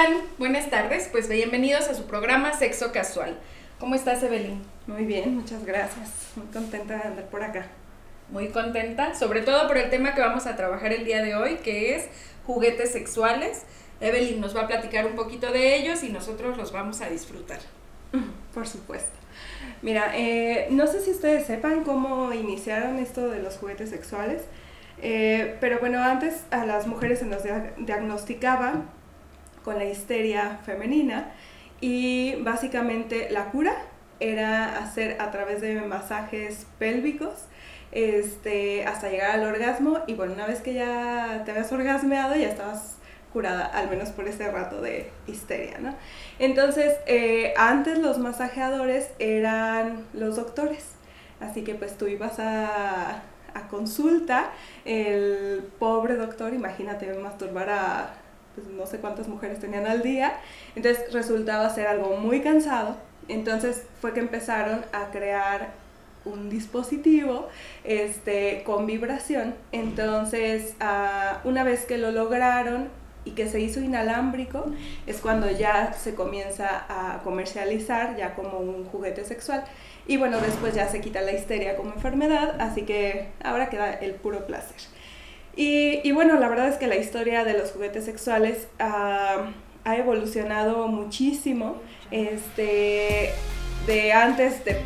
Hola, ¿cómo están? Buenas tardes, pues bienvenidos a su programa Sexo Casual. ¿Cómo estás, Evelyn? Muy bien, muchas gracias. Muy contenta de andar por acá. Muy contenta, sobre todo por el tema que vamos a trabajar el día de hoy, que es juguetes sexuales. Evelyn nos va a platicar un poquito de ellos y nosotros los vamos a disfrutar. Por supuesto. Mira, eh, no sé si ustedes sepan cómo iniciaron esto de los juguetes sexuales, eh, pero bueno, antes a las mujeres se nos diagnosticaba con la histeria femenina y básicamente la cura era hacer a través de masajes pélvicos este, hasta llegar al orgasmo y bueno, una vez que ya te habías orgasmeado ya estabas curada, al menos por ese rato de histeria, ¿no? Entonces, eh, antes los masajeadores eran los doctores, así que pues tú ibas a, a consulta, el pobre doctor, imagínate masturbar a pues, no sé cuántas mujeres tenían al día, entonces resultaba ser algo muy cansado, entonces fue que empezaron a crear un dispositivo este, con vibración. Entonces, ah, una vez que lo lograron y que se hizo inalámbrico, es cuando ya se comienza a comercializar ya como un juguete sexual. Y bueno, después ya se quita la histeria como enfermedad, así que ahora queda el puro placer. Y, bueno, la verdad es que la historia de los juguetes sexuales ah, ha evolucionado muchísimo. Este, de antes de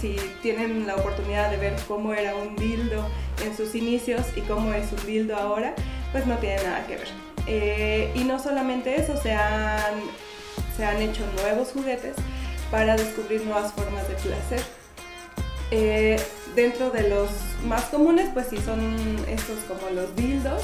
si tienen la oportunidad de ver cómo era un dildo en sus inicios y cómo es un dildo ahora, pues no tiene nada que ver. Eh, y no solamente eso, se han, se han hecho nuevos juguetes para descubrir nuevas formas de placer. Eh, dentro de los más comunes, pues sí son estos como los dildos,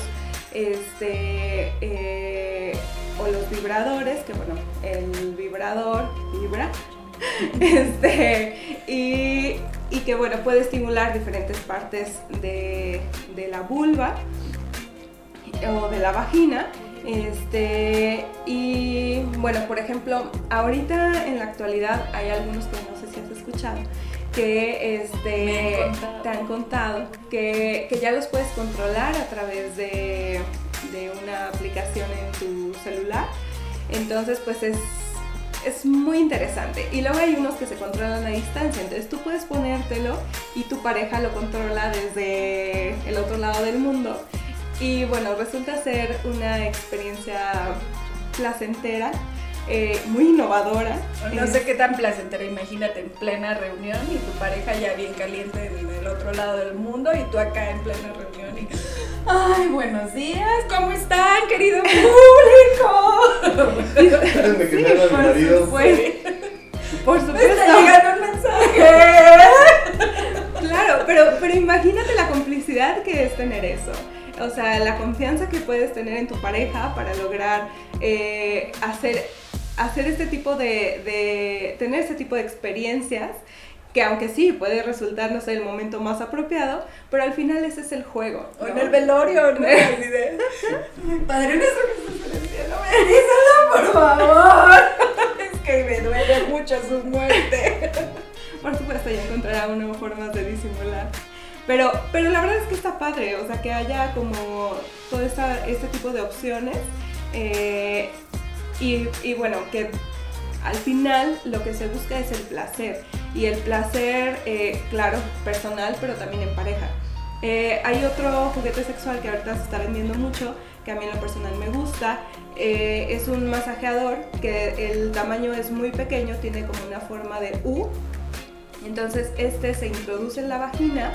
este, eh, o los vibradores, que bueno, el vibrador vibra, este, y, que bueno, puede estimular diferentes partes de, la vulva o de la vagina. Este, y bueno, por ejemplo, ahorita en la actualidad hay algunos que no sé si has escuchado, que este, te han contado que, ya los puedes controlar a través de, de una aplicación en tu celular. Entonces, pues es es muy interesante. Y luego hay unos que se controlan a distancia, entonces tú puedes ponértelo y tu pareja lo controla desde el otro lado del mundo. Y bueno, resulta ser una experiencia placentera. Eh, muy innovadora. No sé qué tan placentera, imagínate en plena reunión y tu pareja ya bien caliente en el otro lado del mundo y tú acá en plena reunión y Ay, buenos días, ¿cómo están, querido público? Me mi marido. Por supuesto. Me está llegando un mensaje. claro, pero, pero imagínate la complicidad que es tener eso. O sea, la confianza que puedes tener en tu pareja para lograr eh, hacer, hacer este tipo de, de, tener este tipo de experiencias que aunque sí puede resultar, no sé, el momento más apropiado, pero al final ese es el juego. O en el velorio, ¿no? Padre que estás no me por favor. es que me duele mucho su muerte. Por supuesto, ya encontrará una formas de disimular. Pero, pero la verdad es que está padre, o sea, que haya como todo esta, este tipo de opciones. Eh, y, y bueno, que al final lo que se busca es el placer y el placer, eh, claro, personal, pero también en pareja. Eh, hay otro juguete sexual que ahorita se está vendiendo mucho, que a mí en lo personal me gusta. Eh, es un masajeador que el tamaño es muy pequeño, tiene como una forma de U. Entonces este se introduce en la vagina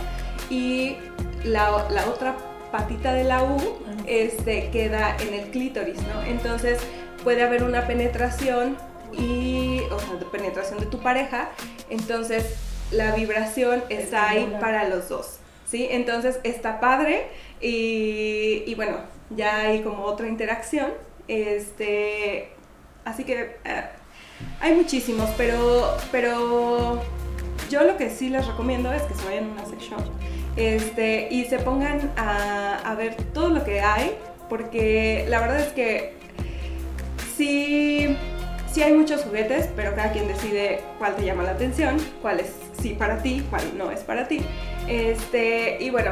y la, la otra patita de la U este, queda en el clítoris, ¿no? Entonces puede haber una penetración y, o sea, de penetración de tu pareja, entonces la vibración está ahí para los dos, ¿sí? Entonces está padre y, y bueno, ya hay como otra interacción, este, así que eh, hay muchísimos, pero, pero yo lo que sí les recomiendo es que se vayan a una sex shop este, y se pongan a, a ver todo lo que hay, porque la verdad es que sí Sí hay muchos juguetes, pero cada quien decide cuál te llama la atención, cuál es sí para ti, cuál no es para ti. Este, y bueno,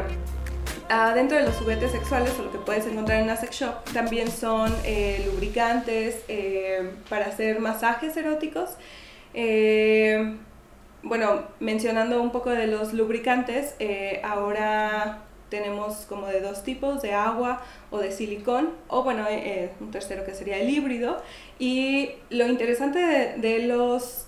dentro de los juguetes sexuales o lo que puedes encontrar en una sex shop también son eh, lubricantes eh, para hacer masajes eróticos. Eh, bueno, mencionando un poco de los lubricantes, ahora tenemos como de dos tipos, de agua o de silicón, o bueno, un tercero que sería el híbrido. Y lo interesante de, de los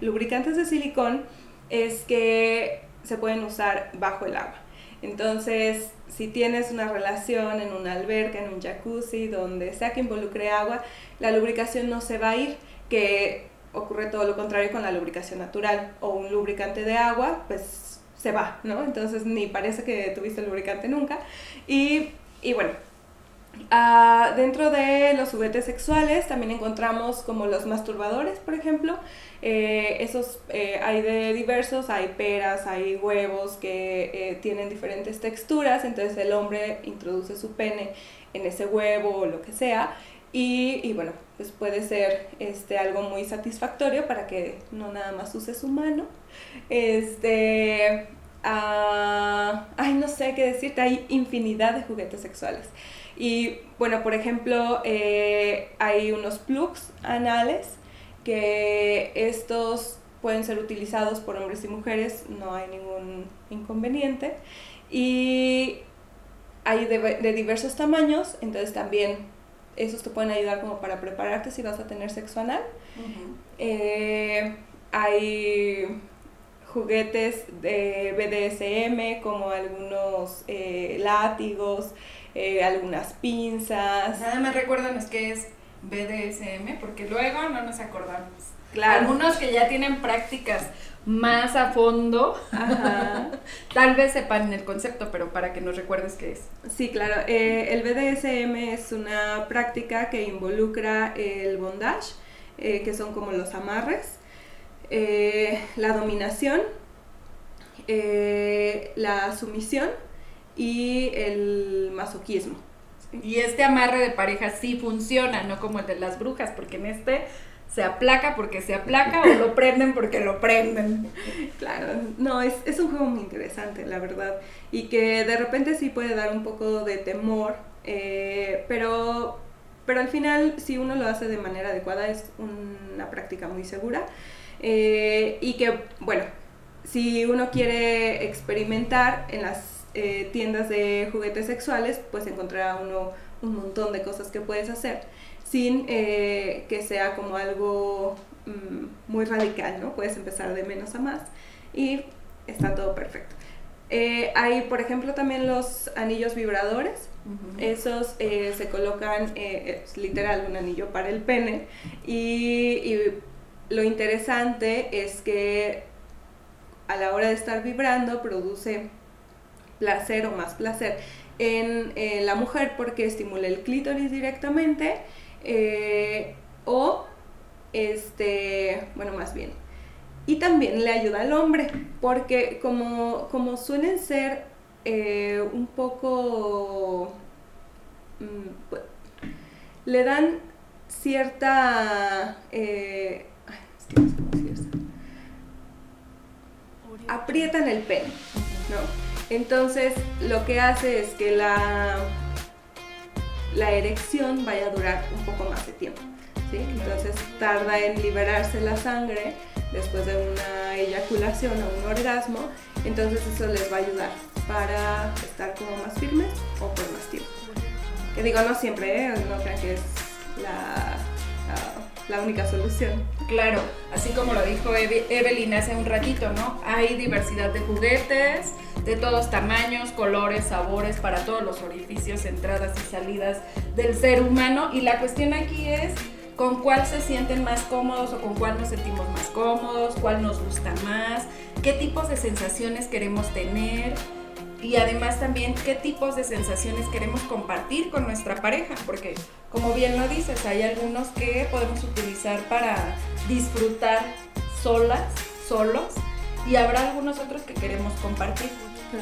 lubricantes de silicón es que se pueden usar bajo el agua. Entonces, si tienes una relación en una alberca, en un jacuzzi, donde sea que involucre agua, la lubricación no se va a ir, que ocurre todo lo contrario con la lubricación natural o un lubricante de agua, pues se va, ¿no? Entonces ni parece que tuviste lubricante nunca. Y, y bueno, Ah, dentro de los juguetes sexuales también encontramos como los masturbadores, por ejemplo. Eh, esos eh, hay de diversos, hay peras, hay huevos que eh, tienen diferentes texturas, entonces el hombre introduce su pene en ese huevo o lo que sea. Y, bueno, pues puede ser este, algo muy satisfactorio para que no nada más use su mano. Este, ah, ay, no sé qué decirte, hay infinidad de juguetes sexuales. Y bueno, por ejemplo, eh, hay unos plugs anales que estos pueden ser utilizados por hombres y mujeres, no hay ningún inconveniente. Y hay de, diversos tamaños, entonces también esos te pueden ayudar como para prepararte si vas a tener sexo anal. Eh, hay juguetes de BDSM como algunos eh, látigos, eh, algunas pinzas. Nada más recuérdanos qué es BDSM, porque luego no nos acordamos. Claro. Algunos que ya tienen prácticas más a fondo, tal vez sepan el concepto, pero para que nos recuerdes qué es. Sí, claro. Eh, el BDSM es una práctica que involucra el bondage, eh, que son como los amarres, la dominación, la sumisión y el masoquismo. Y este amarre de pareja sí funciona, no como el de las brujas, porque en este se aplaca porque se aplaca o lo prenden porque lo prenden. Claro, no, es, es un juego muy interesante, la verdad, y que de repente sí puede dar un poco de temor, eh, pero, pero al final si uno lo hace de manera adecuada es una práctica muy segura eh, y que, bueno, si uno quiere experimentar en las eh, tiendas de juguetes sexuales, pues encontrará uno un montón de cosas que puedes hacer sin eh, que sea como algo mm, muy radical, ¿no? Puedes empezar de menos a más y está todo perfecto. Eh, hay, por ejemplo, también los anillos vibradores. Esos se colocan, es literal, un anillo para el pene. Y, y lo interesante es que a la hora de estar vibrando produce placer o más placer en eh, la mujer porque estimula el clítoris directamente eh, o este, bueno, más bien. Y también le ayuda al hombre porque como, como suelen ser eh, un poco... Mm, pues, le dan cierta... aprietan el pene, ¿no? Entonces, lo que hace es que la, la erección vaya a durar un poco más de tiempo. ¿sí? Entonces, tarda en liberarse la sangre después de una eyaculación o un orgasmo. Entonces, eso les va a ayudar para estar como más firmes o por más tiempo. Que digo, no siempre, ¿eh? no crean que es la la única solución. Claro, así como lo dijo Evelyn hace un ratito, ¿no? Hay diversidad de juguetes, de todos tamaños, colores, sabores, para todos los orificios, entradas y salidas del ser humano. Y la cuestión aquí es con cuál se sienten más cómodos o con cuál nos sentimos más cómodos, cuál nos gusta más, qué tipos de sensaciones queremos tener y además también qué tipos de sensaciones queremos compartir con nuestra pareja, porque como bien lo dices, hay algunos que podemos utilizar para disfrutar solas, solos, y habrá algunos otros que queremos compartir.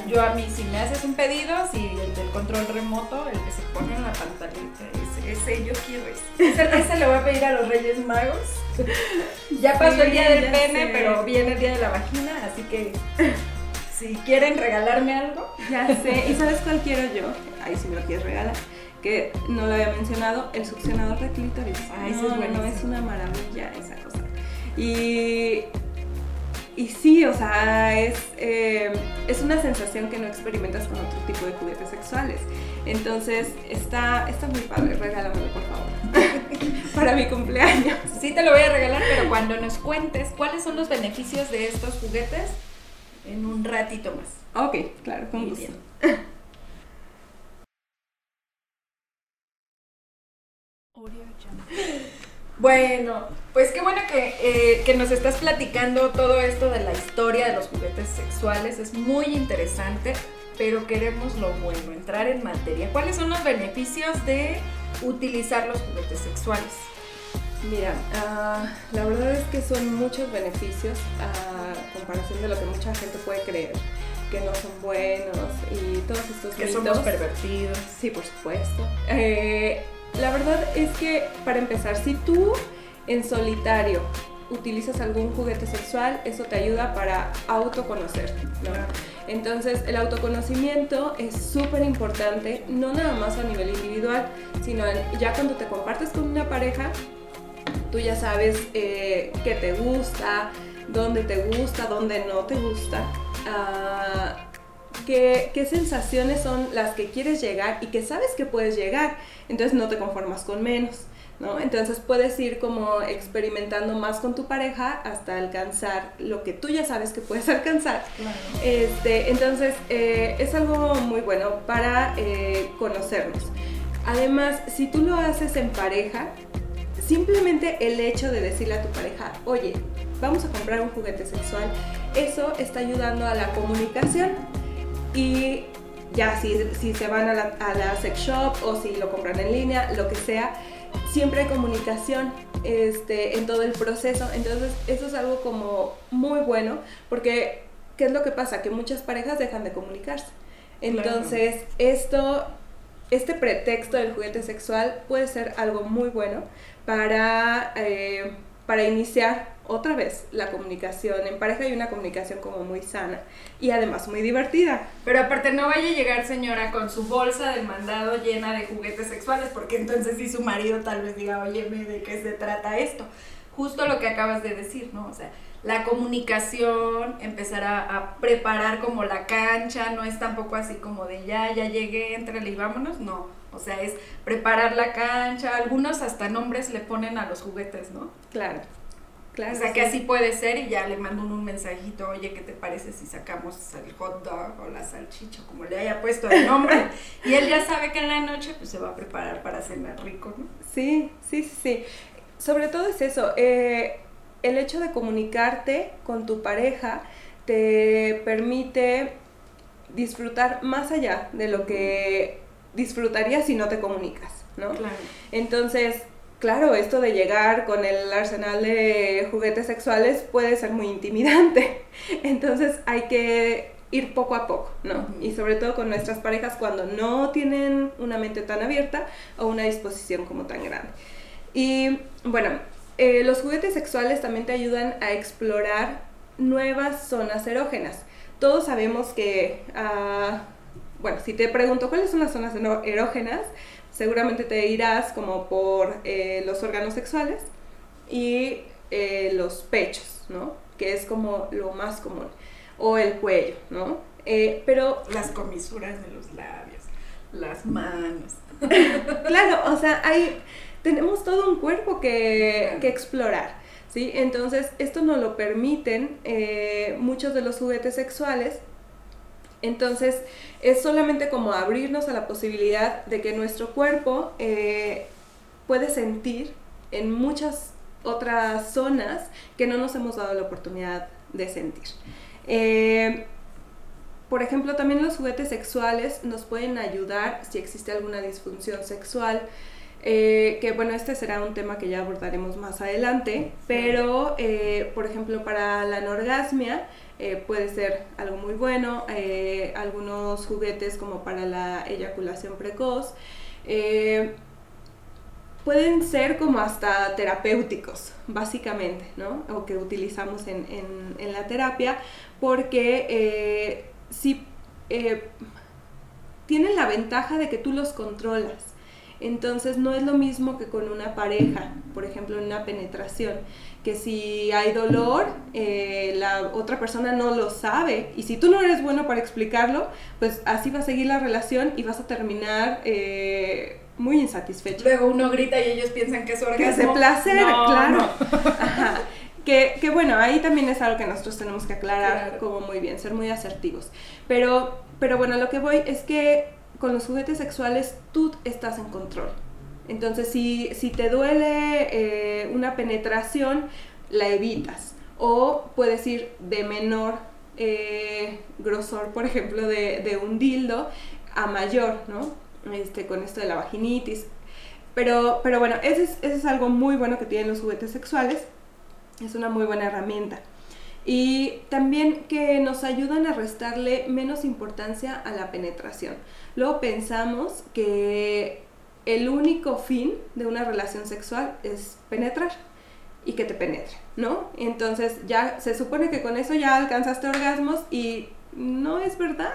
Yo a mí, si me haces un pedido, si el del control remoto, el que se pone en la pantallita, ese, yo quiero ese. ese. le voy a pedir a los Reyes Magos. ya pasó el día del pene, pero viene el día de la vagina, así que Si quieren regalarme algo. Ya sé, ¿y sabes cuál quiero yo? Ahí sí me lo quieres regalar. Que no lo había mencionado, el succionador de clítoris. Ah, ese no, es buenísimo. no, es una maravilla esa cosa. Y, y sí, o sea, es, eh, es una sensación que no experimentas con otro tipo de juguetes sexuales. Entonces, está, está muy padre, regálamelo por favor. Para mi cumpleaños. Sí te lo voy a regalar, pero cuando nos cuentes cuáles son los beneficios de estos juguetes en un ratito más. Ok, claro, con Muy gusto. bien. Bueno, pues qué bueno que, eh, que nos estás platicando todo esto de la historia de los juguetes sexuales. Es muy interesante, pero queremos lo bueno, entrar en materia. ¿Cuáles son los beneficios de utilizar los juguetes sexuales? Mira, ah, la verdad es que son muchos beneficios a comparación de lo que mucha gente puede creer, que no son buenos y todos estos Que mitos. somos pervertidos. Sí, por supuesto. Eh, la verdad es que, para empezar, si tú en solitario utilizas algún juguete sexual, eso te ayuda para autoconocerte, ¿no? Entonces, el autoconocimiento es súper importante, no nada más a nivel individual, sino ya cuando te compartes con una pareja, tú ya sabes eh, qué te gusta, dónde te gusta, dónde no te gusta, ah, qué, qué sensaciones son las que quieres llegar y que sabes que puedes llegar, entonces no te conformas con menos. ¿No? Entonces puedes ir como experimentando más con tu pareja hasta alcanzar lo que tú ya sabes que puedes alcanzar. Este, entonces eh, es algo muy bueno para eh, conocernos. Además, si tú lo haces en pareja, simplemente el hecho de decirle a tu pareja, oye, vamos a comprar un juguete sexual, eso está ayudando a la comunicación. Y ya si, si se van a la, a la sex shop o si lo compran en línea, lo que sea, siempre hay comunicación este, en todo el proceso. Entonces, eso es algo como muy bueno, porque ¿qué es lo que pasa? Que muchas parejas dejan de comunicarse. Entonces, esto, este pretexto del juguete sexual puede ser algo muy bueno para, eh, para iniciar otra vez la comunicación. En pareja hay una comunicación como muy sana y además muy divertida. Pero aparte no vaya a llegar señora con su bolsa del mandado llena de juguetes sexuales, porque entonces sí su marido tal vez diga, oye, ¿de qué se trata esto? Justo lo que acabas de decir, ¿no? O sea, la comunicación, empezar a, a preparar como la cancha, no es tampoco así como de ya, ya llegué, entrele y vámonos, no. O sea, es preparar la cancha, algunos hasta nombres le ponen a los juguetes, ¿no? Claro. Claro, o sea, sí. que así puede ser y ya le mando un, mensajito, oye, ¿qué te parece si sacamos el hot dog o la salchicha, como le haya puesto el nombre? y él ya sabe que en la noche pues se va a preparar para cenar rico, ¿no? Sí, sí, sí, sí. Sobre todo es eso, eh, el hecho de comunicarte con tu pareja te permite disfrutar más allá de lo que disfrutarías si no te comunicas, ¿no? Claro. Entonces, claro, esto de llegar con el arsenal de juguetes sexuales puede ser muy intimidante. Entonces hay que ir poco a poco, ¿no? Y sobre todo con nuestras parejas cuando no tienen una mente tan abierta o una disposición como tan grande. Y bueno, eh, los juguetes sexuales también te ayudan a explorar nuevas zonas erógenas. Todos sabemos que, ah, bueno, si te pregunto cuáles son las zonas erógenas, seguramente te irás como por eh, los órganos sexuales y eh, los pechos, ¿no? Que es como lo más común. O el cuello, ¿no? Eh, pero Las comisuras de los labios, las manos. claro, o sea, hay, tenemos todo un cuerpo que, que explorar, ¿sí? Entonces, esto nos lo permiten eh, muchos de los juguetes sexuales. Entonces, es solamente como abrirnos a la posibilidad de que nuestro cuerpo eh, puede sentir en muchas otras zonas que no nos hemos dado la oportunidad de sentir. Eh, por ejemplo, también los juguetes sexuales nos pueden ayudar si existe alguna disfunción sexual. eh, que bueno, este será un tema que ya abordaremos más adelante, pero eh, por ejemplo para la anorgasmia eh, puede ser algo muy bueno, eh, algunos juguetes como para la eyaculación precoz, eh, pueden ser como hasta terapéuticos, básicamente, ¿no? O que utilizamos en, en- la terapia, porque eh, tienen la ventaja de que tú los controlas. Entonces no es lo mismo que con una pareja, por ejemplo, en una penetración, que si hay dolor, eh, la otra persona no lo sabe y si tú no eres bueno para explicarlo, pues así va a seguir la relación y vas a terminar eh, muy insatisfecho. Luego uno grita y ellos piensan que es orgasmo. Que es de placer, claro. Ajá. Que, que, bueno, ahí también es algo que nosotros tenemos que aclarar Claro. como muy bien, ser muy asertivos. Pero, pero bueno, lo que voy es que con los juguetes sexuales tú estás en control. Entonces, si, si te duele eh, una penetración, la evitas. O puedes ir de menor eh, grosor, por ejemplo, de, de un dildo a mayor, ¿no? Este, con esto de la vaginitis. Pero, pero bueno, eso es, eso es algo muy bueno que tienen los juguetes sexuales. Es una muy buena herramienta. Y también que nos ayudan a restarle menos importancia a la penetración. Luego pensamos que el único fin de una relación sexual es penetrar y que te penetre, ¿no? Entonces ya se supone que con eso ya alcanzaste orgasmos y no es verdad,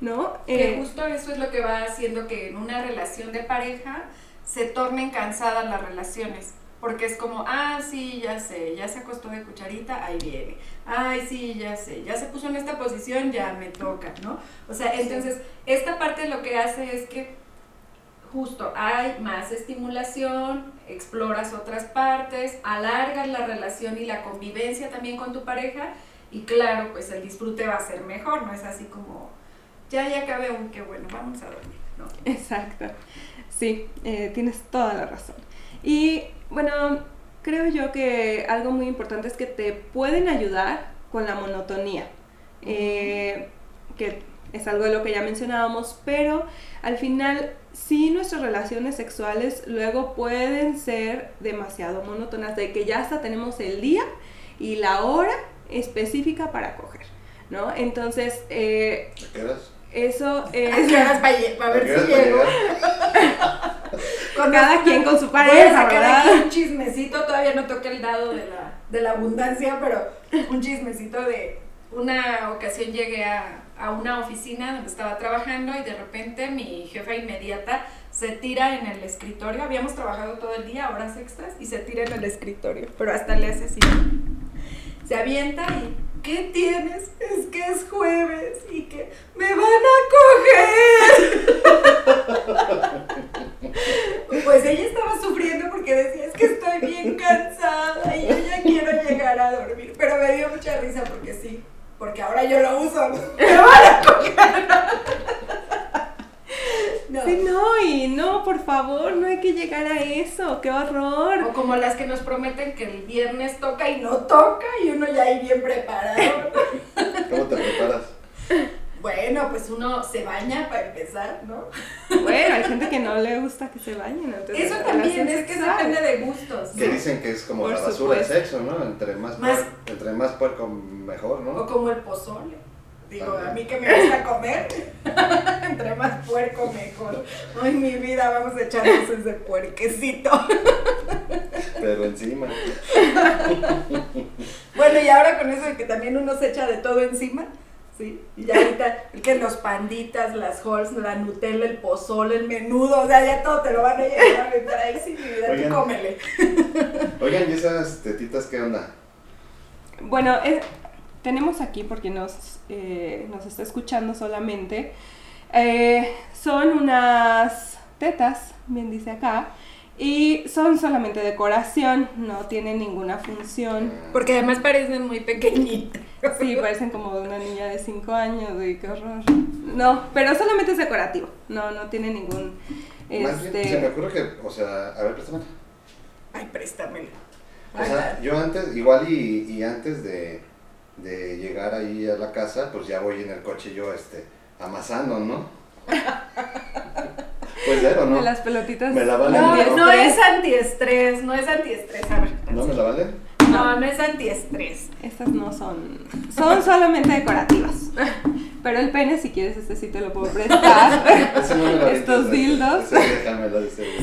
¿no? Que Eh, justo eso es lo que va haciendo que en una relación de pareja se tornen cansadas las relaciones. Porque es como, ah, sí, ya sé, ya se acostó de cucharita, ahí viene. Ay, sí, ya sé, ya se puso en esta posición, ya me toca, ¿no? O sea, entonces, esta parte lo que hace es que justo hay más estimulación, exploras otras partes, alargas la relación y la convivencia también con tu pareja y claro, pues el disfrute va a ser mejor, no es así como, ya, ya acabé un, qué bueno, vamos a dormir, ¿no? Exacto. Sí, eh, tienes toda la razón. Y bueno, creo yo que algo muy importante es que te pueden ayudar con la monotonía, eh, que es algo de lo que ya mencionábamos, pero al final sí nuestras relaciones sexuales luego pueden ser demasiado monótonas, de que ya hasta tenemos el día y la hora específica para coger, ¿no? Entonces, eh, ¿A qué horas? eso ¿A es... qué horas para, ¿A ver si llego? Con Cada quien con su a pareja, ¿verdad? aquí un chismecito, todavía no toqué el dado de la, de la abundancia, pero un chismecito de una ocasión llegué a, a una oficina donde estaba trabajando y de repente mi jefa inmediata se tira en el escritorio, habíamos trabajado todo el día, horas extras, y se tira en el escritorio, pero hasta le hace así. Se avienta y, ¿qué tienes? Es que es jueves y que me van a coger. Pues ella estaba sufriendo porque decía, es que estoy bien cansada y yo ya quiero llegar a dormir. Pero me dio mucha risa porque sí, porque ahora yo lo uso. Me van a coger. No. Sí, no, y no, por favor, no hay que llegar a eso, qué horror. O como las que nos prometen que el viernes toca y no toca y uno ya ahí bien preparado. ¿Cómo te preparas? Bueno, pues uno se baña para empezar, ¿no? Bueno, hay gente que no le gusta que se bañen. de Eso también, es que sexual. depende de gustos. Que dicen que es como Por la basura del sexo, ¿no? Entre más, Más- puer- entre más puerco, mejor, O ¿no? como el pozole. Digo, También. a mí que me gusta comer, entre más puerco mejor. Ay, mi vida, vamos a echarnos ese puerquecito. Pero encima. Bueno, y ahora con eso de que también uno se echa de todo encima, ¿sí? Y ya ahorita, que los panditas, las halls, la Nutella, el pozole, el menudo, o sea, ya todo te lo van a llevar a mi vida, Oigan. tú cómele. Oigan, ¿y esas tetitas qué onda? Bueno, eh, tenemos aquí, porque nos, eh, nos está escuchando solamente, eh, son unas tetas, bien dice acá, y son solamente decoración, no tienen ninguna función. Porque además parecen muy pequeñitas. Sí, parecen como de una niña de 5 años, y qué horror. No, pero solamente es decorativo, no, no tiene ningún... Más bien, Este, se me ocurre que, o sea, a ver, préstame. Ay, préstamela. O sea, yo antes, igual y, y antes de, de llegar ahí a la casa, pues ya voy en el coche yo, este, amasando, ¿no? Pues ser o no. de las pelotitas. Me la valen No, ¿no? no es antiestrés, no es antiestrés, a ver. ¿No me la valen? No, no es antiestrés. Estas no son. Son solamente decorativas. Pero el pene, si quieres, este sí te lo puedo prestar. No Estos dildos.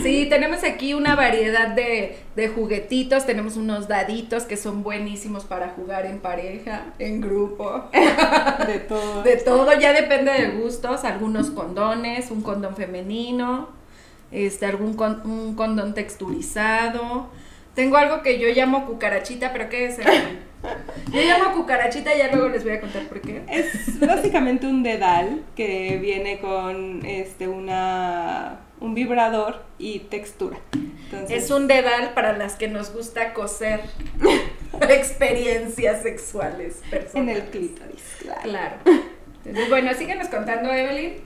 Sí, tenemos aquí una variedad de, de juguetitos. Tenemos unos daditos que son buenísimos para jugar en pareja, en grupo. De todo. De todo, ya depende de gustos. Algunos condones, un condón femenino, este, algún con- un condón texturizado. Tengo algo que yo llamo cucarachita, pero ¿qué es? Yo llamo cucarachita y ya luego les voy a contar por qué. Es básicamente un dedal que viene con este una un vibrador y textura. Entonces, Es un dedal para las que nos gusta coser experiencias sexuales en personales. el clítoris, claro. Claro. Entonces, bueno, síguenos contando, Evelyn. Un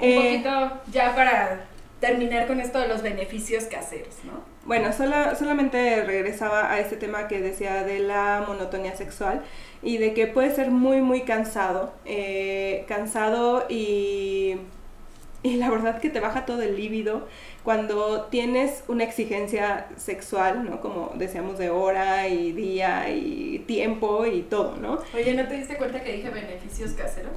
Eh, poquito ya para terminar con esto de los beneficios caseros, ¿no? Bueno, sola- solamente regresaba a este tema que decía de la monotonía sexual y de que puede ser muy, muy cansado. eh, cansado y, y la verdad que te baja todo el líbido cuando tienes una exigencia sexual, ¿no? Como decíamos de hora y día y tiempo y todo, ¿no? Oye, ¿no te diste cuenta que dije beneficios caseros?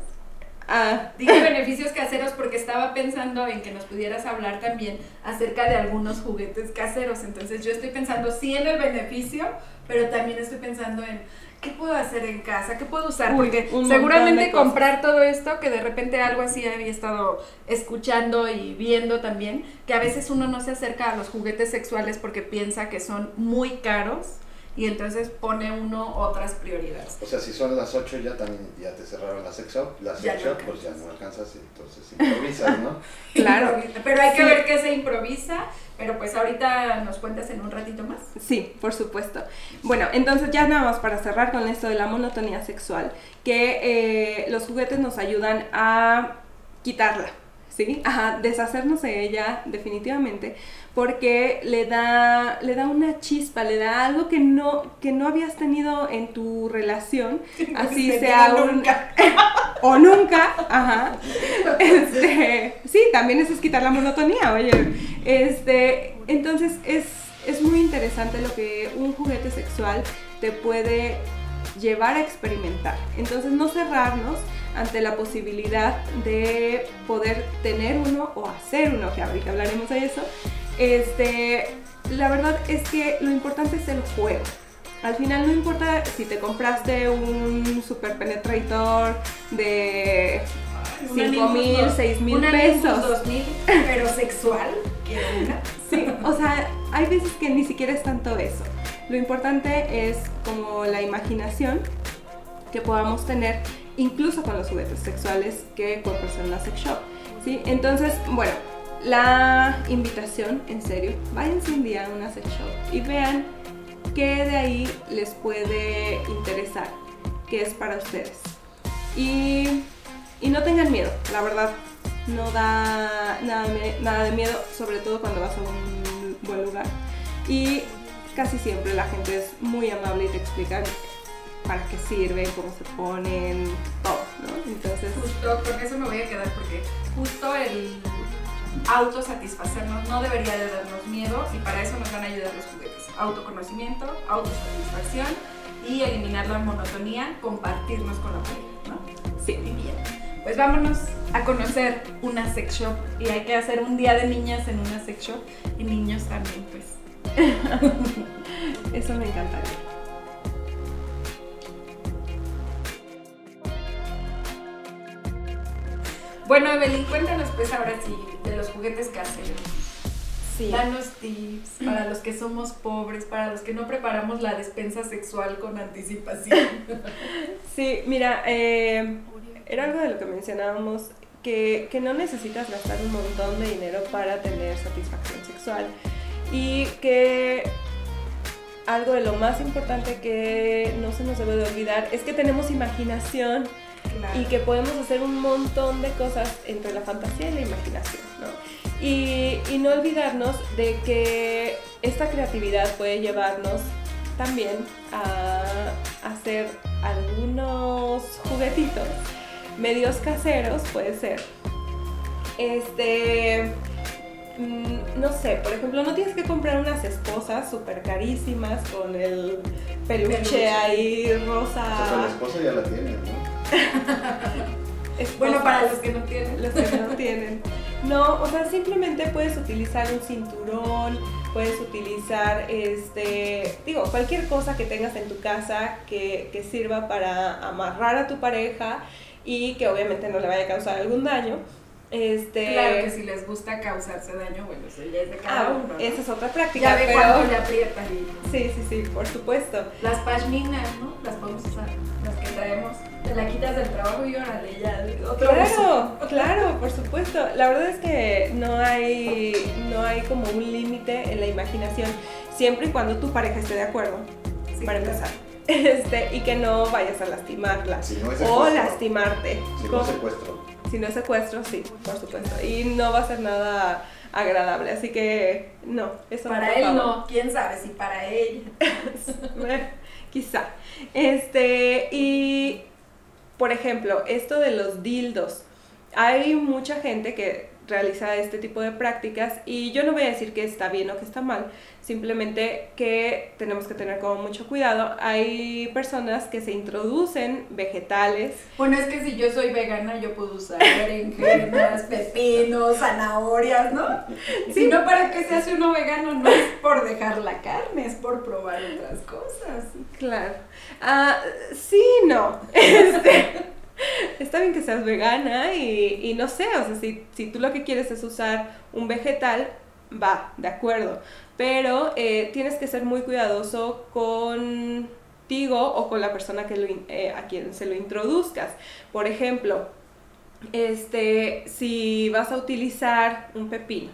Ah, Dije beneficios caseros porque estaba pensando en que nos pudieras hablar también acerca de algunos juguetes caseros. Entonces yo estoy pensando sí en el beneficio, pero también estoy pensando en qué puedo hacer en casa, qué puedo usar. Uy, porque seguramente comprar todo esto, que de repente algo así había estado escuchando y viendo también, que a veces uno no se acerca a los juguetes sexuales porque piensa que son muy caros y entonces pone uno otras prioridades. O sea, si son las 8 ya también ya te cerraron la sex shop, la Ya sex no shop, pues ya no alcanzas y entonces improvisas, ¿no? Claro. Pero hay que Sí. ver qué se improvisa, pero pues ahorita nos cuentas en un ratito más. Sí, por supuesto. Bueno, entonces ya nada más para cerrar con esto de la monotonía sexual, que eh, los juguetes nos ayudan a quitarla, ¿sí? A deshacernos de ella definitivamente, porque le da, le da una chispa, le da algo que no, que no habías tenido en tu relación, así Se sea un... nunca. o nunca, ajá. Este, sí, también eso es quitar la monotonía, oye. Este, entonces es, es muy interesante lo que un juguete sexual te puede llevar a experimentar. Entonces no cerrarnos ante la posibilidad de poder tener uno o hacer uno, que ahorita hablaremos de eso. Este, la verdad es que lo importante es el juego. Al final no importa si te compraste un super penetrator de Una 5 mil, Nimbus 6 mil pesos. 2000, pero sexual. Sí, o sea, hay veces que ni siquiera es tanto eso. Lo importante es como la imaginación que podamos tener incluso con los juguetes sexuales que puede ser una sex shop. ¿sí? Entonces, bueno, la invitación, en serio, váyanse un día a una sex shop y vean qué de ahí les puede interesar, qué es para ustedes. Y, y no tengan miedo, la verdad, no da nada, de miedo, sobre todo cuando vas a un buen lugar. Y casi siempre la gente es muy amable y te explican para qué sirven, cómo se ponen, todo, ¿no? Entonces, Justo, porque eso me voy a quedar, porque justo el autosatisfacernos no debería de darnos miedo y para eso nos van a ayudar los juguetes. Autoconocimiento, autosatisfacción y eliminar la monotonía, compartirnos con la pareja, ¿no? sí. Bien. Pues vámonos a conocer una sex shop y hay que hacer un día de niñas en una sex shop y niños también, pues. Eso me encantaría. Bueno, Evelyn, cuéntanos pues ahora sí de los juguetes caseros. Sí. Danos tips para los que somos pobres, para los que no preparamos la despensa sexual con anticipación. Sí, mira, eh, era algo de lo que mencionábamos, que, que no necesitas gastar un montón de dinero para tener satisfacción sexual y que algo de lo más importante que no se nos debe de olvidar es que tenemos imaginación y que podemos hacer un montón de cosas entre la fantasía y la imaginación, ¿no? Y, y no olvidarnos de que esta creatividad puede llevarnos también a hacer algunos juguetitos medios caseros, puede ser. Este, mm, no sé, por ejemplo, no tienes que comprar unas esposas súper carísimas con el peluche, Peluche. ahí O sea, rosa. la esposa ya la tiene, ¿no? Bueno, para los que no tienen. los que no tienen. No, o sea, simplemente puedes utilizar un cinturón, puedes utilizar, este, digo, cualquier cosa que tengas en tu casa que, que sirva para amarrar a tu pareja y que obviamente no le vaya a causar algún daño. Este, Claro que si les gusta causarse daño, bueno, eso ya es de cada ah, uno. ¿no? esa es otra práctica. Ya ve pero- cuando le aprietan. y- Sí, sí, sí, por supuesto. Las pashminas, ¿no? Las podemos usar, las que traemos. Te la quitas del trabajo y órale, ya. Otro uso. Claro, claro, por supuesto. La verdad es que no hay, no hay como un límite en la imaginación, siempre y cuando tu pareja esté de acuerdo, Sí, para claro. empezar. Este, y que no vayas a lastimarla Si no es o secuestro. lastimarte. Si no secuestro. Si no es secuestro, sí, por supuesto. Y no va a ser nada agradable, así que no, eso no, Para él no, quién sabe si para ella. Eh, Quizá. Este, y por ejemplo, esto de los dildos. Hay mucha gente que realiza este tipo de prácticas y yo no voy a decir que está bien o que está mal, simplemente que tenemos que tener como mucho cuidado. Hay personas que se introducen vegetales Bueno, es que si yo soy vegana, yo puedo usar berenjenas, pepinos, zanahorias, ¿no? Si no, ¿para qué se hace uno vegano? No es por dejar la carne, es por probar otras cosas. Claro. Ah, sí, no. Este, está bien que seas vegana y, y no sé, o sea, si, si tú lo que quieres es usar un vegetal, va, de acuerdo. Pero eh, tienes que ser muy cuidadoso contigo o con la persona que lo eh, a quien se lo introduzcas. Por ejemplo, este, si vas a utilizar un pepino,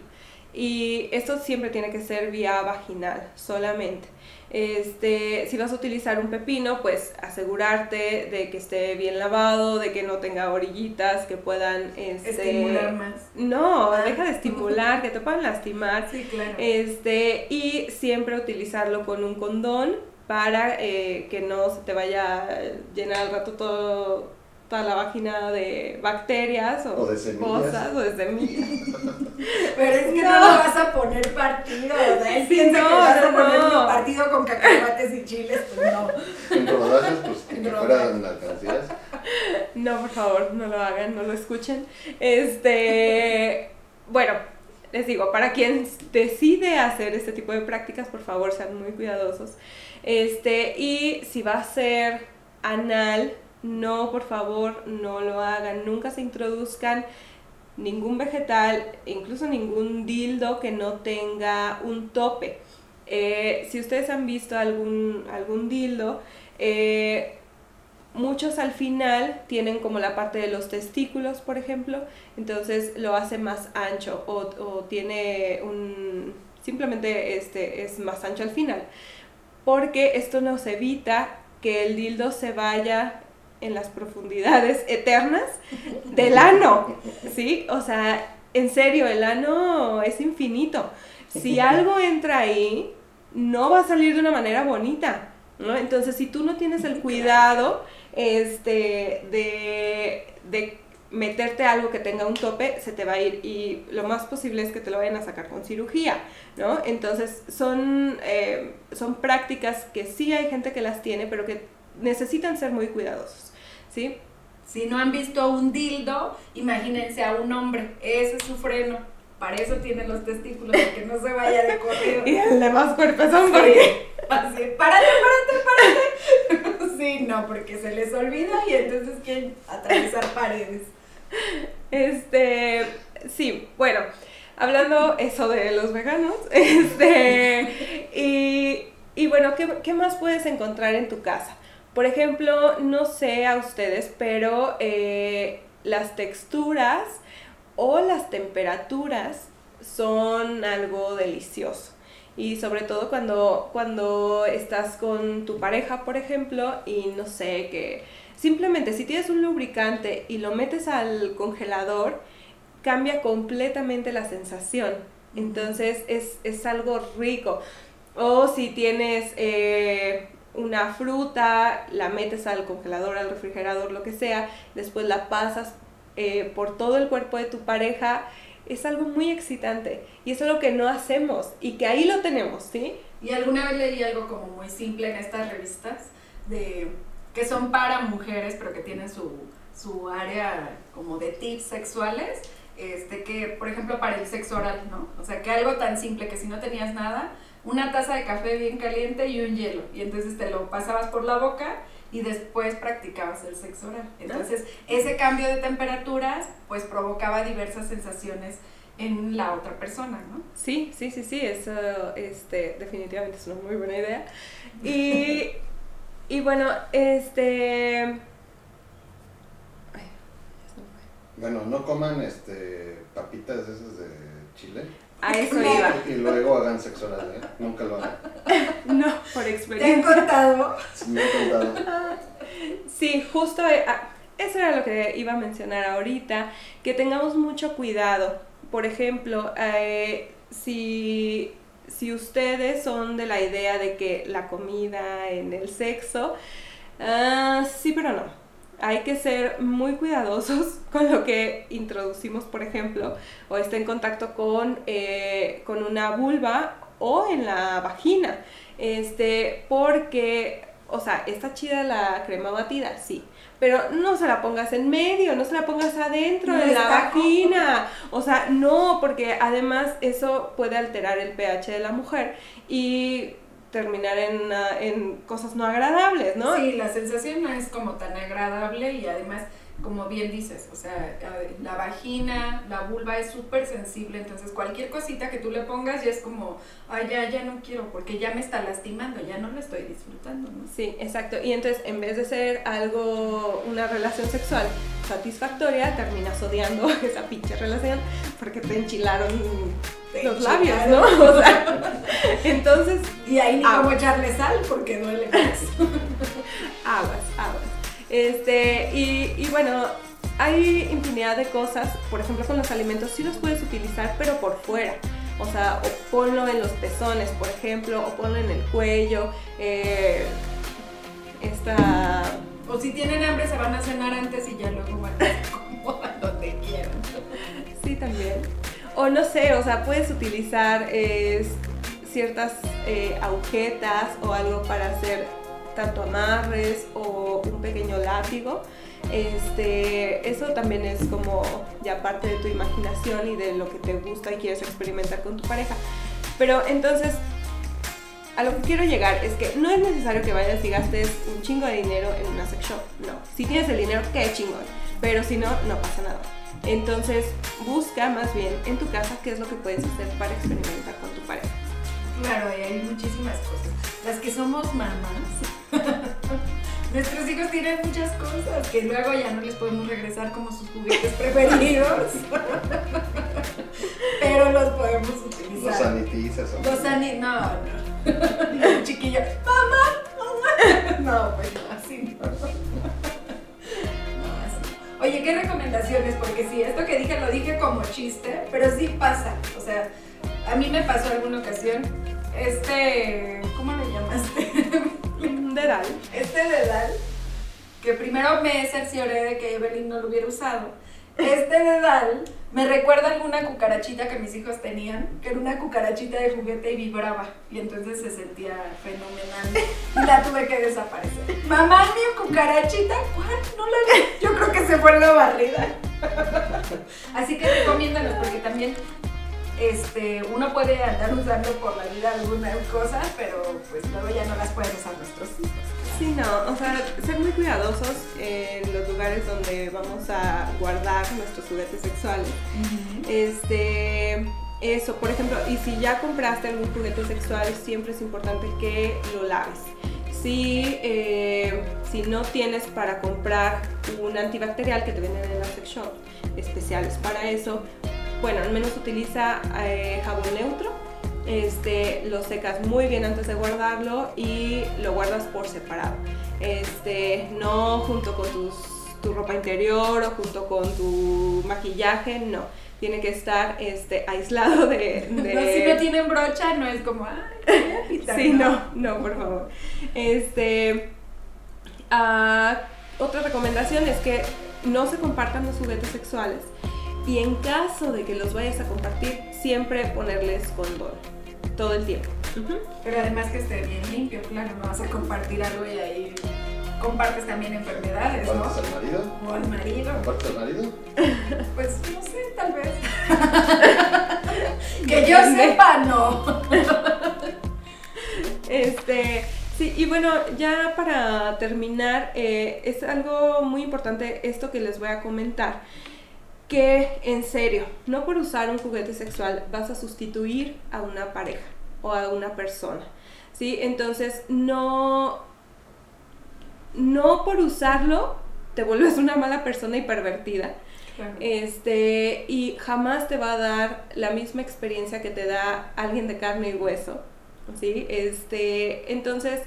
y esto siempre tiene que ser vía vaginal solamente. Este, si vas a utilizar un pepino, pues asegurarte de que esté bien lavado, de que no tenga orillitas que puedan este, Estimular más. No, Ah. deja de estimular, que te puedan lastimar. Sí, claro. Este, y siempre utilizarlo con un condón para eh, que no se te vaya a llenar al rato todo, toda la vagina de bacterias o, O de semillas. cosas o de semillas. Pero es que no, No. lo vas a poner partido, o sea, él Sí, piensa no, que vas a poner no. partido con cacahuates y chiles, pues no. En rodajas, pues que En fueran rodajas. alcancías. No, por favor, no lo hagan, no lo escuchen. Este, bueno, les digo, para quien decide hacer este tipo de prácticas, por favor, sean muy cuidadosos. Este, y si va a ser anal, no, por favor, no lo hagan. Nunca se introduzcan ningún vegetal, incluso ningún dildo que no tenga un tope. Eh, si ustedes han visto algún, algún dildo, eh, muchos al final tienen como la parte de los testículos, por ejemplo, entonces lo hace más ancho o, o tiene un... simplemente este, es más ancho al final, porque esto nos evita que el dildo se vaya en las profundidades eternas del ano, ¿sí? O sea, en serio, el ano es infinito. Si algo entra ahí, no va a salir de una manera bonita, ¿no? Entonces, si tú no tienes el cuidado este, de, de meterte algo que tenga un tope, se te va a ir y lo más posible es que te lo vayan a sacar con cirugía, ¿no? Entonces, son, eh, son prácticas que sí hay gente que las tiene, pero que necesitan ser muy cuidadosos, ¿sí? Si no han visto un dildo, imagínense a un hombre, ese es su freno. Para eso tienen los testículos, para que no se vaya de corrido. Y el de más cuerpezón, Sí, porque... Así, párate, párate, párate. Sí, no, porque se les olvida y entonces quieren atravesar paredes. Este, sí, bueno, hablando eso de los veganos, este, y, y bueno, ¿qué, qué más puedes encontrar en tu casa? Por ejemplo, no sé a ustedes, pero eh, las texturas o las temperaturas son algo delicioso. Y sobre todo cuando, cuando estás con tu pareja, por ejemplo, y no sé, que simplemente si tienes un lubricante y lo metes al congelador, cambia completamente la sensación. Entonces es, es algo rico. O si tienes eh, una fruta, la metes al congelador, al refrigerador, lo que sea, después la pasas eh, por todo el cuerpo de tu pareja, es algo muy excitante. Y eso es lo que no hacemos y que ahí lo tenemos, ¿sí? Y alguna vez leí algo como muy simple en estas revistas, de que son para mujeres, pero que tienen su, su área como de tips sexuales. este, que, por ejemplo, para el sexo oral, ¿no? O sea, que algo tan simple que si no tenías nada, una taza de café bien caliente y un hielo. Y entonces te lo pasabas por la boca y después practicabas el sexo oral. Entonces, ese cambio de temperaturas, pues provocaba diversas sensaciones en la otra persona, ¿no? Sí, sí, sí, sí, eso este, definitivamente es una muy buena idea. Y, y bueno, este... Ay, ya se me fue. Bueno, no coman este, papitas esas de chile A eso No. iba. y luego hagan sexo oral, ¿eh? Nunca lo hagan. No, por ¿Te han experiencia. contado? Me he contado. Sí, justo eh, ah, eso era lo que iba a mencionar ahorita, que tengamos mucho cuidado. Por ejemplo, eh, si, si ustedes son de la idea de que la comida en el sexo, ah, sí, pero no. Hay que ser muy cuidadosos con lo que introducimos, por ejemplo, o está en contacto con, eh, con una vulva o en la vagina. Este, porque, o sea, está chida la crema batida, sí. Pero no se la pongas en medio, no se la pongas adentro, No en la vagina. O sea, no, porque además eso puede alterar el pH de la mujer y terminar en, en cosas no agradables, ¿no? Sí, la sensación no es como tan agradable y además, como bien dices, o sea, la vagina, la vulva es súper sensible, entonces cualquier cosita que tú le pongas ya es como, ay, ya, ya no quiero, porque ya me está lastimando, ya no lo estoy disfrutando, ¿no? Sí, exacto. Y entonces, en vez de ser algo, una relación sexual satisfactoria, terminas odiando esa pinche relación porque te enchilaron Te los enchilaron. labios, ¿no? O sea, entonces, Y ahí ni como echarle sal porque duele más. aguas, aguas. Este, y, y bueno, hay infinidad de cosas, por ejemplo, con los alimentos sí los puedes utilizar, pero por fuera. O sea, o ponlo en los pezones, por ejemplo, o ponlo en el cuello. eh, esta O si tienen hambre se van a cenar antes y ya luego van a donde quieran. Sí, también. O no sé, o sea, puedes utilizar eh, ciertas eh, agujetas o algo para hacer tanto amarres o pequeño látigo. Este, eso también es como ya parte de tu imaginación y de lo que te gusta y quieres experimentar con tu pareja. Pero entonces, a lo que quiero llegar es que no es necesario que vayas y gastes un chingo de dinero en una sex shop. No. Si tienes el dinero, qué chingón. Pero si no, no pasa nada. Entonces, busca más bien en tu casa qué es lo que puedes hacer para experimentar con tu pareja. Claro, y hay muchísimas cosas. Las que somos mamás, nuestros hijos tienen muchas cosas que luego ya no les podemos regresar como sus juguetes preferidos, pero los podemos Los utilizar. sanitizas. o- Los ani... No, no. El chiquillo, mamá, mamá. No, pues no, así no. No, así. Oye, ¿qué recomendaciones? Porque sí, esto que dije lo dije como chiste, pero sí pasa. O sea, a mí me pasó alguna ocasión, este, ¿cómo le llamaste? Dedal. Este dedal, que primero me cercioré de que Evelyn no lo hubiera usado. Este dedal me recuerda alguna cucarachita que mis hijos tenían, que era una cucarachita de juguete y vibraba. Y entonces se sentía fenomenal. Y la tuve que desaparecer. Mamá, mi cucarachita, ¿cuál? No la vi. Yo creo que se fue en la barrida. Así que recomiéndanos, porque también este, uno puede andar usando por la vida algunas cosas, pero pues luego ya no las pueden usar nuestros hijos. Sí, no, o sea, ser muy cuidadosos en los lugares donde vamos a guardar nuestros juguetes sexuales. Este, eso, por ejemplo, y si ya compraste algún juguete sexual, siempre es importante que lo laves. Si, eh, si no tienes para comprar un antibacterial que te venden en la sex shop, especiales para eso, bueno, al menos utiliza eh, jabón neutro. Este, lo secas muy bien antes de guardarlo y lo guardas por separado. Este, no junto con tus, tu ropa interior o junto con tu maquillaje, no. Tiene que estar este, aislado de... de- No, si no tienen brocha, no es como, ay, voy a quitar", Sí, no, no, por favor. Este, ah, otra recomendación es que no se compartan los juguetes sexuales y en caso de que los vayas a compartir, siempre ponerles condón todo el tiempo. Pero además que esté bien limpio, claro, no vas a compartir algo y ahí compartes también enfermedades, ¿no? ¿Compartes al marido? O al marido. ¿Compartes al marido? Pues no sé, tal vez. que yo sepa, no. Este, sí, y bueno, ya para terminar, eh, es algo muy importante esto que les voy a comentar. Que en serio, no por usar un juguete sexual vas a sustituir a una pareja o a una persona. ¿Sí? Entonces, no, no por usarlo te vuelves una mala persona y pervertida. Este, y jamás te va a dar la misma experiencia que te da alguien de carne y hueso. ¿sí? Este, entonces,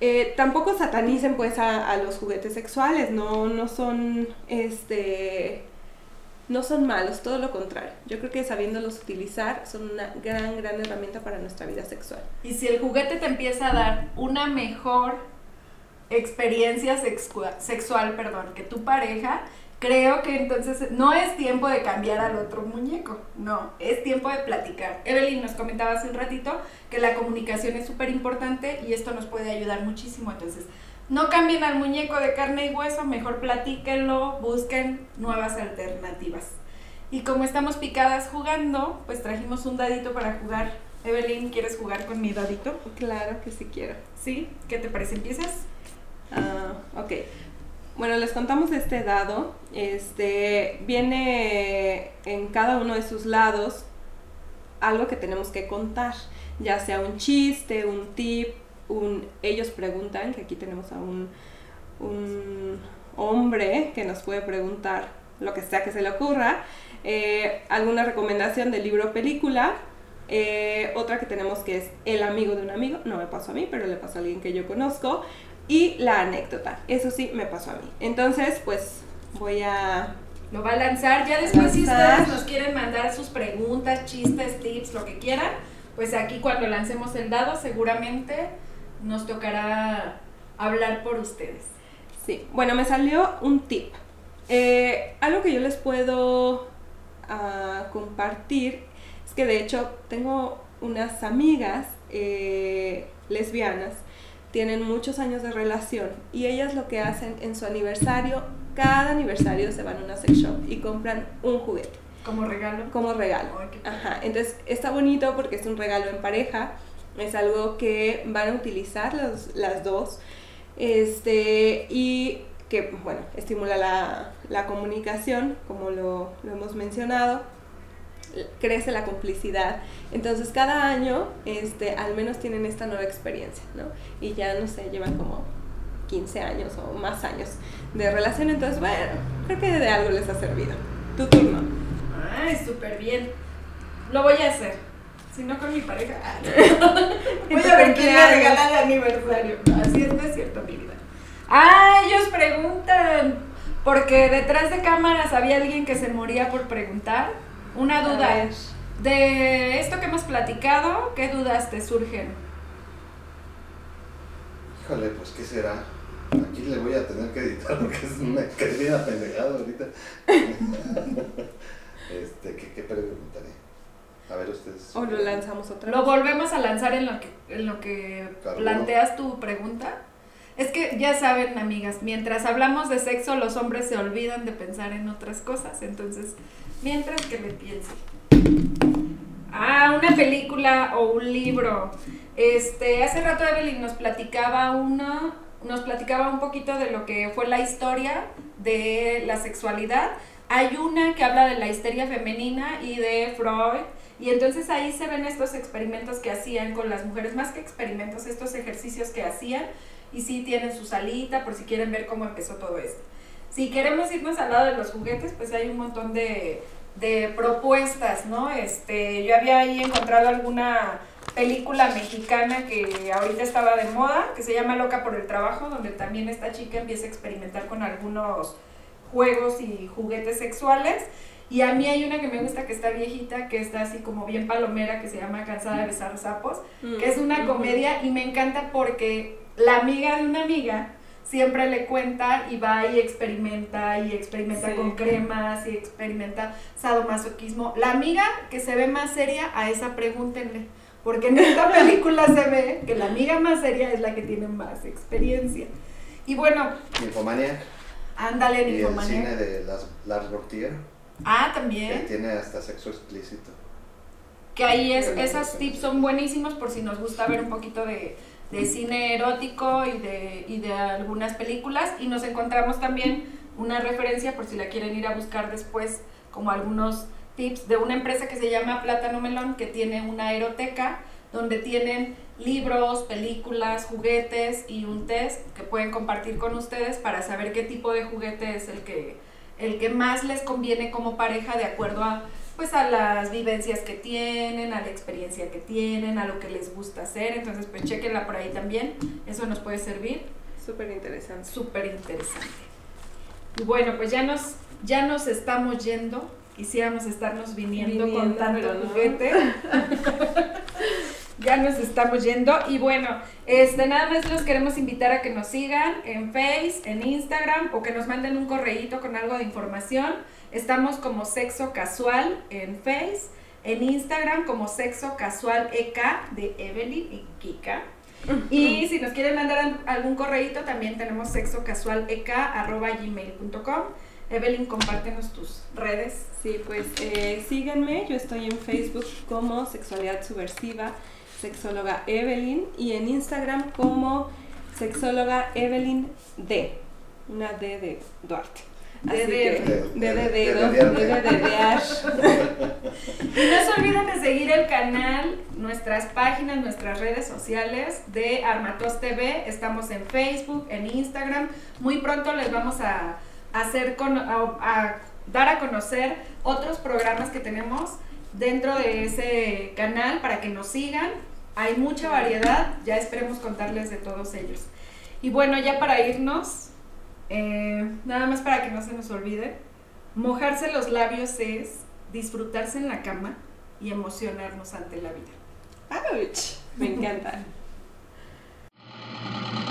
eh, tampoco satanicen pues a, a, los juguetes sexuales, no, no son, este, no son malos, todo lo contrario. Yo creo que sabiéndolos utilizar son una gran, gran herramienta para nuestra vida sexual. Y si el juguete te empieza a dar una mejor experiencia sexual, perdón, que tu pareja, creo que entonces no es tiempo de cambiar al otro muñeco, no, es tiempo de platicar. Evelyn nos comentaba hace un ratito que la comunicación es súper importante y esto nos puede ayudar muchísimo, entonces no cambien al muñeco de carne y hueso, mejor platíquenlo, busquen nuevas alternativas. Y como estamos picadas jugando, pues trajimos un dadito para jugar. Evelyn, ¿quieres jugar con mi dadito? Claro que sí quiero. ¿Sí? ¿Qué te parece? ¿Empiezas? Uh, ok. Bueno, les contamos este dado. Este viene en cada uno de sus lados algo que tenemos que contar, ya sea un chiste, un tip, un ellos preguntan, que aquí tenemos a un, un hombre que nos puede preguntar lo que sea que se le ocurra, eh, alguna recomendación de libro o película, eh, otra que tenemos que es el amigo de un amigo, no me pasó a mí, pero le pasó a alguien que yo conozco, y la anécdota. Eso sí me pasó a mí. Entonces, pues voy a... Lo va a lanzar. Ya después si ustedes nos quieren mandar sus preguntas, chistes, tips, lo que quieran, pues aquí cuando lancemos el dado seguramente nos tocará hablar por ustedes. Sí, bueno, me salió un tip. Eh, algo que yo les puedo uh, compartir es que de hecho tengo unas amigas eh, lesbianas tienen muchos años de relación y ellas lo que hacen en su aniversario, cada aniversario se van a una sex shop y compran un juguete. ¿Como regalo? Como regalo. Ajá, entonces está bonito porque es un regalo en pareja, es algo que van a utilizar los, las dos este, y que, bueno, estimula la, la comunicación, como lo, lo hemos mencionado crece la complicidad. Entonces cada año este, al menos tienen esta nueva experiencia, ¿no? Y ya, no sé, llevan como 15 años o más años de relación, entonces bueno, creo que de algo les ha servido. Tu turno. Ay, súper bien. Lo voy a hacer. Si no con mi pareja. voy a ver quién le regala el aniversario. Así es, no es cierto, mi vida. Ah, ellos preguntan. Porque detrás de cámaras había alguien que se moría por preguntar. Una duda. De esto que hemos platicado, ¿qué dudas te surgen? Híjole, pues ¿qué será? Aquí le voy a tener que editar porque es una querida pendejada ahorita. este, ¿qué, ¿qué, preguntaré? A ver ustedes. O lo lanzamos otra vez. Lo volvemos a lanzar en lo que, en lo que planteas tu pregunta. Es que ya saben, amigas, mientras hablamos de sexo, los hombres se olvidan de pensar en otras cosas. Entonces, Mientras que me piense. Ah, una película o un libro. Este, hace rato Evelyn nos platicaba uno, nos platicaba un poquito de lo que fue la historia de la sexualidad. Hay una que habla de la histeria femenina y de Freud. Y entonces ahí se ven estos experimentos que hacían con las mujeres, más que experimentos, estos ejercicios que hacían. Y sí tienen su salita por si quieren ver cómo empezó todo esto. Si queremos irnos al lado de los juguetes, pues hay un montón de, de propuestas, ¿no? Este, yo había ahí encontrado alguna película mexicana que ahorita estaba de moda, que se llama Loca por el Trabajo, donde también esta chica empieza a experimentar con algunos juegos y juguetes sexuales. Y a mí hay una que me gusta que está viejita, que está así como bien palomera, que se llama Cansada de besar sapos, que es una comedia y me encanta porque la amiga de una amiga siempre le cuenta y va y experimenta y experimenta con cremas y experimenta sadomasoquismo. La amiga que se ve más seria, a esa pregúntenle. Porque en esta película se ve que la amiga más seria es la que tiene más experiencia. Y bueno, Infomania. ándale en Y el cine de las, Lars Gautier, Ah, que también. tiene hasta sexo explícito. Que ahí es, esas tips son buenísimos por si nos gusta ver un poquito de, de cine erótico y de, y de algunas películas. Y nos encontramos también una referencia por si la quieren ir a buscar después, como algunos tips de una empresa que se llama Plátano Melón, que tiene una eroteca donde tienen libros, películas, juguetes y un test que pueden compartir con ustedes para saber qué tipo de juguete es el que, el que más les conviene como pareja de acuerdo a pues a las vivencias que tienen, a la experiencia que tienen, a lo que les gusta hacer. Entonces, pues chequenla por ahí también. Eso nos puede servir. Súper interesante. Súper interesante. Y bueno, pues ya nos, ya nos estamos yendo. Quisiéramos estarnos viniendo, con Viniendo, tanto pero no. ya nos estamos yendo. Y bueno, este, nada más los queremos invitar a que nos sigan en Face, en Instagram o que nos manden un correíto con algo de información. Estamos como Sexo Casual en Face, en Instagram como Sexo Casual EK de Evelyn y Kika. Y si nos quieren mandar al- algún correíto, también tenemos sexocasualek.gmail.com. Evelyn, compártenos tus redes. Sí, pues eh, síganme, yo estoy en Facebook como Sexualidad Subversiva, sexóloga Evelyn, y en Instagram como sexóloga Evelyn D, una D de Duarte. D Así de- que- de- de de-. Y no se olviden de seguir el canal, nuestras páginas, nuestras redes sociales de Armatos TV. Estamos en Facebook, en Instagram. Muy pronto les vamos a, hacer con, a, a dar a conocer otros programas que tenemos dentro de ese canal para que nos sigan. Hay mucha variedad, ya esperemos contarles de todos ellos. Y bueno, ya para irnos, eh, nada más para que no se nos olvide, mojarse los labios es disfrutarse en la cama y emocionarnos ante la vida. ¡Auch! Me encanta.